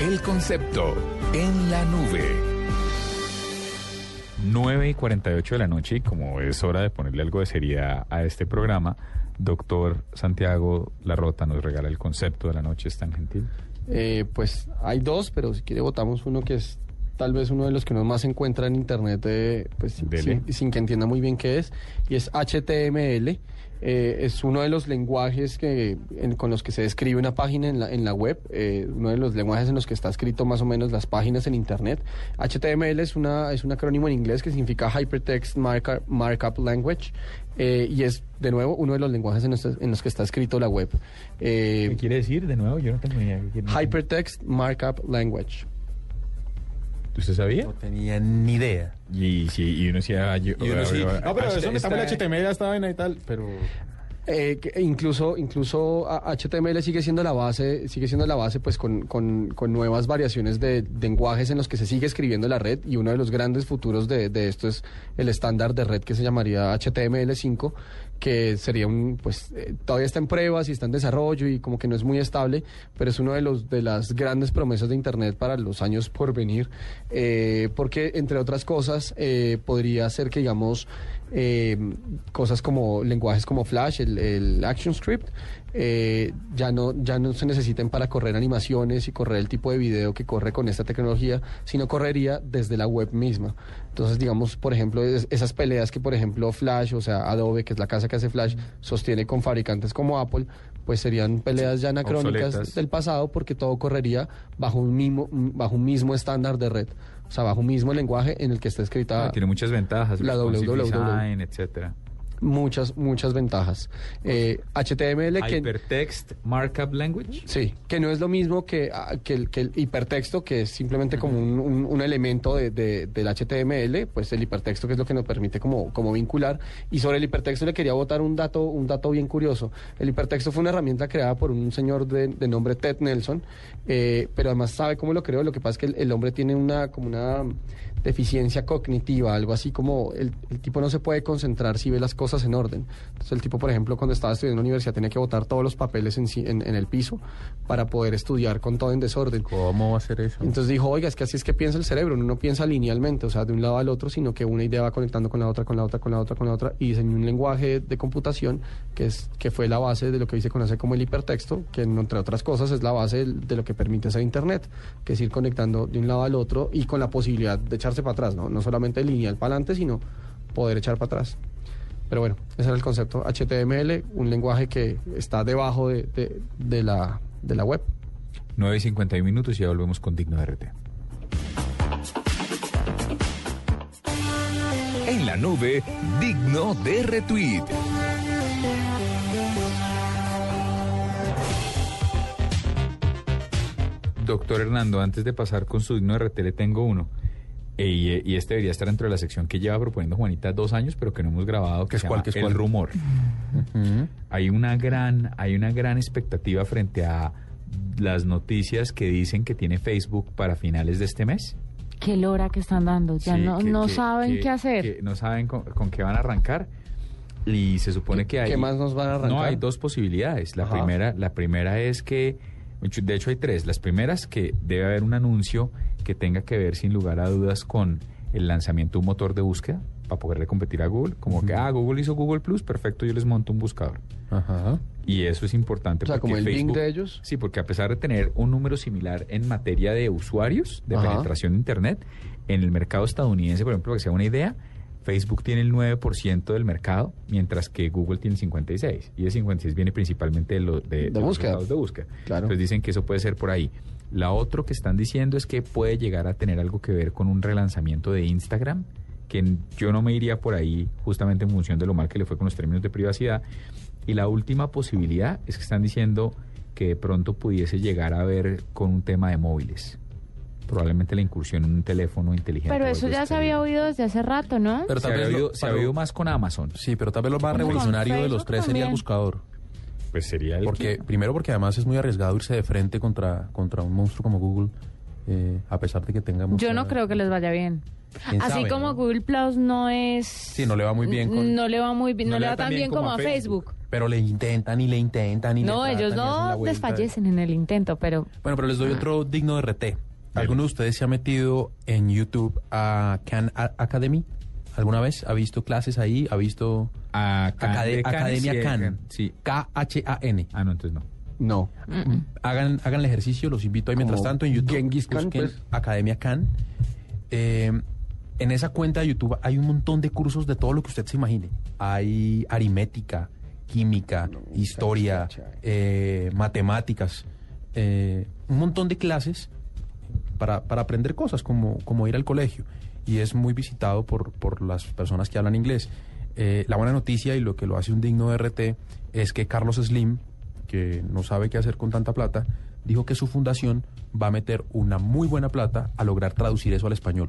El concepto en la nube. 9 y 48 de la noche y como es hora de ponerle algo de seriedad a este programa, doctor Santiago Larrota nos regala el concepto de la noche, es tan gentil. Eh, pues hay dos, pero si quiere votamos uno que es tal vez uno de los que uno más encuentra en internet, eh, pues sin, sin, que entienda muy bien qué es, y es HTML. Eh, es uno de los lenguajes que, con los que se describe una página en la, en la web, eh, uno de los lenguajes en los que está escrito más o menos las páginas en Internet. HTML es, una, es un acrónimo en inglés que significa Hypertext Markup, Language eh, y es, de nuevo, uno de los lenguajes en los, en los que está escrito la web. ¿Qué quiere decir, de nuevo? Yo no tengo ni idea. Hypertext Markup Language. ¿Usted sabía? No tenía ni idea. Y, sí, y uno decía... Yo, y uno sí. No, pero eso metamos el HTML a esta vaina y tal, pero... Eh, incluso incluso HTML sigue siendo la base sigue siendo la base pues con, con, con, nuevas variaciones de lenguajes en los que se sigue escribiendo la red. Y uno de los grandes futuros de, esto es el estándar de red que se llamaría HTML5 que sería un pues eh, todavía está en pruebas y está en desarrollo y como que no es muy estable pero es uno de los de las grandes promesas de internet para los años por venir. Eh, porque entre otras cosas podría ser que digamos eh, cosas como lenguajes como Flash, el, el ActionScript, eh, ya, no, ya no se necesiten para correr animaciones y correr el tipo de video que corre con esta tecnología, sino correría desde la web misma. Entonces, digamos, por ejemplo, esas peleas que, por ejemplo, Flash, o sea, Adobe, que es la casa que hace Flash, sostiene con fabricantes como Apple, pues serían peleas ya anacrónicas del pasado porque todo correría bajo un mismo, bajo un mismo estándar de red. O sea, bajo un mismo lenguaje en el que está escrita. Ah, tiene muchas ventajas. La www. etcétera muchas, muchas ventajas. Eh, HTML que... Hypertext Markup Language. Sí, que no es lo mismo que, ah, que, el, que el hipertexto, que es simplemente como un, un, elemento de, del HTML, pues el hipertexto que es lo que nos permite como, como vincular. Y sobre el hipertexto le quería botar un dato, un dato bien curioso. El hipertexto fue una herramienta creada por un señor de, de nombre Ted Nelson, eh, pero además sabe cómo lo creó. Lo que pasa es que el, el hombre tiene una como una deficiencia cognitiva, algo así como el, el, tipo no se puede concentrar si ve las cosas en orden. Entonces el tipo, por ejemplo, cuando estaba estudiando en la universidad tenía que botar todos los papeles en, en, en, el piso para poder estudiar con todo en desorden. ¿Cómo va a ser eso? Entonces dijo, oiga, es que así es que piensa el cerebro, uno no piensa linealmente, o sea, de un lado al otro, sino que una idea va conectando con la otra, con la otra, con la otra, con la otra, y diseñó un lenguaje de computación que, es, que fue la base de lo que hoy se conoce como el hipertexto, que entre otras cosas es la base de lo que permite hacer Internet, que es ir conectando de un lado al otro y con la posibilidad de echarse para atrás, ¿no? No solamente lineal para adelante, sino poder echar para atrás. Pero bueno, ese era el concepto. HTML, un lenguaje que está debajo de, de, de la, de la web. 9 y 51 minutos y ya volvemos con Digno RT. En la nube, Digno de Retweet. Doctor Hernando, antes de pasar con su digno de RT, le tengo uno. Y, y, este debería estar dentro de la sección que lleva proponiendo Juanita dos años, pero que no hemos grabado, que es cual, que es el cual? rumor. Uh -huh. Hay una gran, hay una gran expectativa frente a las noticias que dicen que tiene Facebook para finales de este mes. Qué lora que están dando, ya sí, no, que, no que, saben que, qué hacer. no saben con, con, qué van a arrancar. Y se supone que hay. ¿Qué más nos van a arrancar? No, hay dos posibilidades. La primera, la primera es que. De hecho, hay tres. Las primeras, que debe haber un anuncio que tenga que ver sin lugar a dudas con el lanzamiento de un motor de búsqueda para poderle competir a Google. Como uh -huh. que, ah, Google hizo Google Plus, perfecto, yo les monto un buscador. -huh. Y eso es importante. O sea, como el Facebook, Bing de ellos. Sí, porque a pesar de tener un número similar en materia de usuarios, de -huh. penetración de Internet, en el mercado estadounidense, por ejemplo, para que sea una idea, Facebook tiene el 9% del mercado, mientras que Google tiene el 56%. Y el 56% viene principalmente de, lo, de, de, de búsqueda. de búsqueda. Claro. Entonces dicen que eso puede ser por ahí. La otra que están diciendo es que puede llegar a tener algo que ver con un relanzamiento de Instagram, que yo no me iría por ahí justamente en función de lo mal que le fue con los términos de privacidad. Y la última posibilidad es que están diciendo que de pronto pudiese llegar a ver con un tema de móviles. Probablemente la incursión en un teléfono inteligente. Pero eso ya se había oído desde hace rato, ¿no? Pero se, había oído, se había oído más con Amazon. Sí, pero tal vez lo más revolucionario de los tres sería el buscador. Pues sería el porque Primero porque además es muy arriesgado irse de frente contra, contra un monstruo como Google, eh, a pesar de que tenga Yo no creo que les vaya bien. Así como Google Plus no es... Sí, no le va muy bien. Con, no le va muy bien, no, le va tan bien, como, a Facebook. Pero le intentan y le intentan y No, ellos no desfallecen en el intento, pero... Bueno, pero les doy otro digno de RT. ¿Alguno de ustedes se ha metido en YouTube a Khan Academy? ¿Alguna vez? ¿Ha visto clases ahí? ¿Ha visto Academia Khan? Sí. K-H-A-N. Ah, no, entonces no. No. Hagan, hagan el ejercicio, los invito ahí mientras tanto en YouTube. Genghis Khan, pues. Academia Khan. Eh, en esa cuenta de YouTube hay un montón de cursos de todo lo que usted se imagine. Hay aritmética, química, historia, eh, matemáticas, eh, un montón de clases para, para aprender cosas como, como ir al colegio. Y es muy visitado por, por las personas que hablan inglés. Eh, la buena noticia y lo que lo hace un digno de RT es que Carlos Slim, que no sabe qué hacer con tanta plata, dijo que su fundación va a meter una muy buena plata a lograr traducir eso al español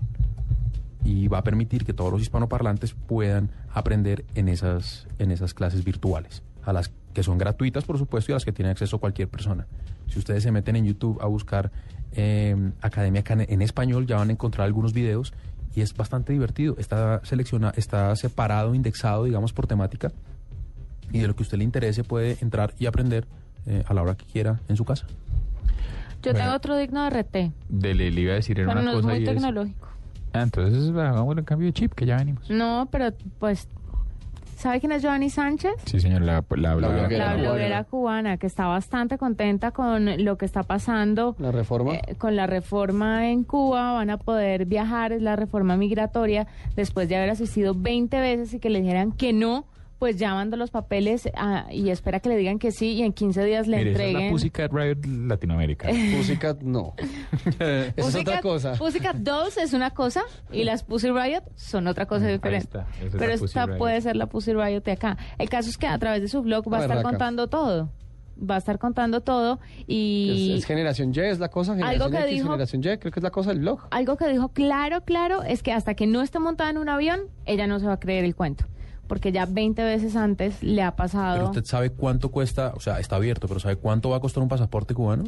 y va a permitir que todos los hispanoparlantes puedan aprender en esas, en esas clases virtuales, a las que son gratuitas, por supuesto, y a las que tiene acceso cualquier persona. Si ustedes se meten en YouTube a buscar eh, Academia en español, ya van a encontrar algunos videos y es bastante divertido. Está seleccionado, está separado, indexado, digamos, por temática y de lo que a usted le interese puede entrar y aprender eh, a la hora que quiera en su casa. Yo tengo otro digno de RT. De le, iba a decir era una no cosa es muy tecnológico. Ah, entonces hagamos el cambio de chip, que ya venimos. No, pero pues ¿Sabe quién es Giovanni Sánchez? Sí, señor, la, la, bloguera, cubana, que está bastante contenta con lo que está pasando. La reforma. Eh, con la reforma en Cuba, van a poder viajar, es la reforma migratoria, después de haber asistido 20 veces y que le dijeran que no pues ya mando los papeles ah, y espera que le digan que sí y en 15 días le entreguen. es la Pussycat Riot Latinoamérica. Pussycat no. es otra cosa. Pussycat 2 es una cosa y las Pussy Riot son otra cosa diferente. Pero esta puede ser la Pussy Riot de acá. El caso es que a través de su blog va a estar contando todo va a estar contando todo y... Es, generación Y, es la cosa, generación algo que dijo, generación Y, creo que es la cosa del blog. Algo que dijo claro, claro, es que hasta que no esté montada en un avión, ella no se va a creer el cuento porque ya 20 veces antes le ha pasado. ¿Pero usted sabe cuánto cuesta? O sea, está abierto, pero ¿sabe cuánto va a costar un pasaporte cubano?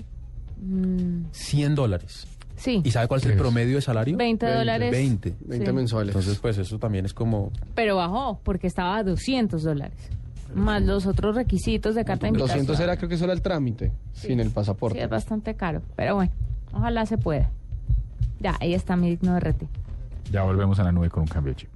100 mm. dólares. Sí. ¿Y sabe cuál es el promedio de salario? 20 dólares. 20. 20 mensuales. Entonces, pues eso también es como... Pero bajó, porque estaba a 200 dólares. Más los otros requisitos de carta de invitación. 200 era creo que solo el trámite, sin el pasaporte. Sí, es bastante caro. Pero bueno, ojalá se pueda. Ya, ahí está mi digno de rete. Ya volvemos a la nube con un cambio de chip.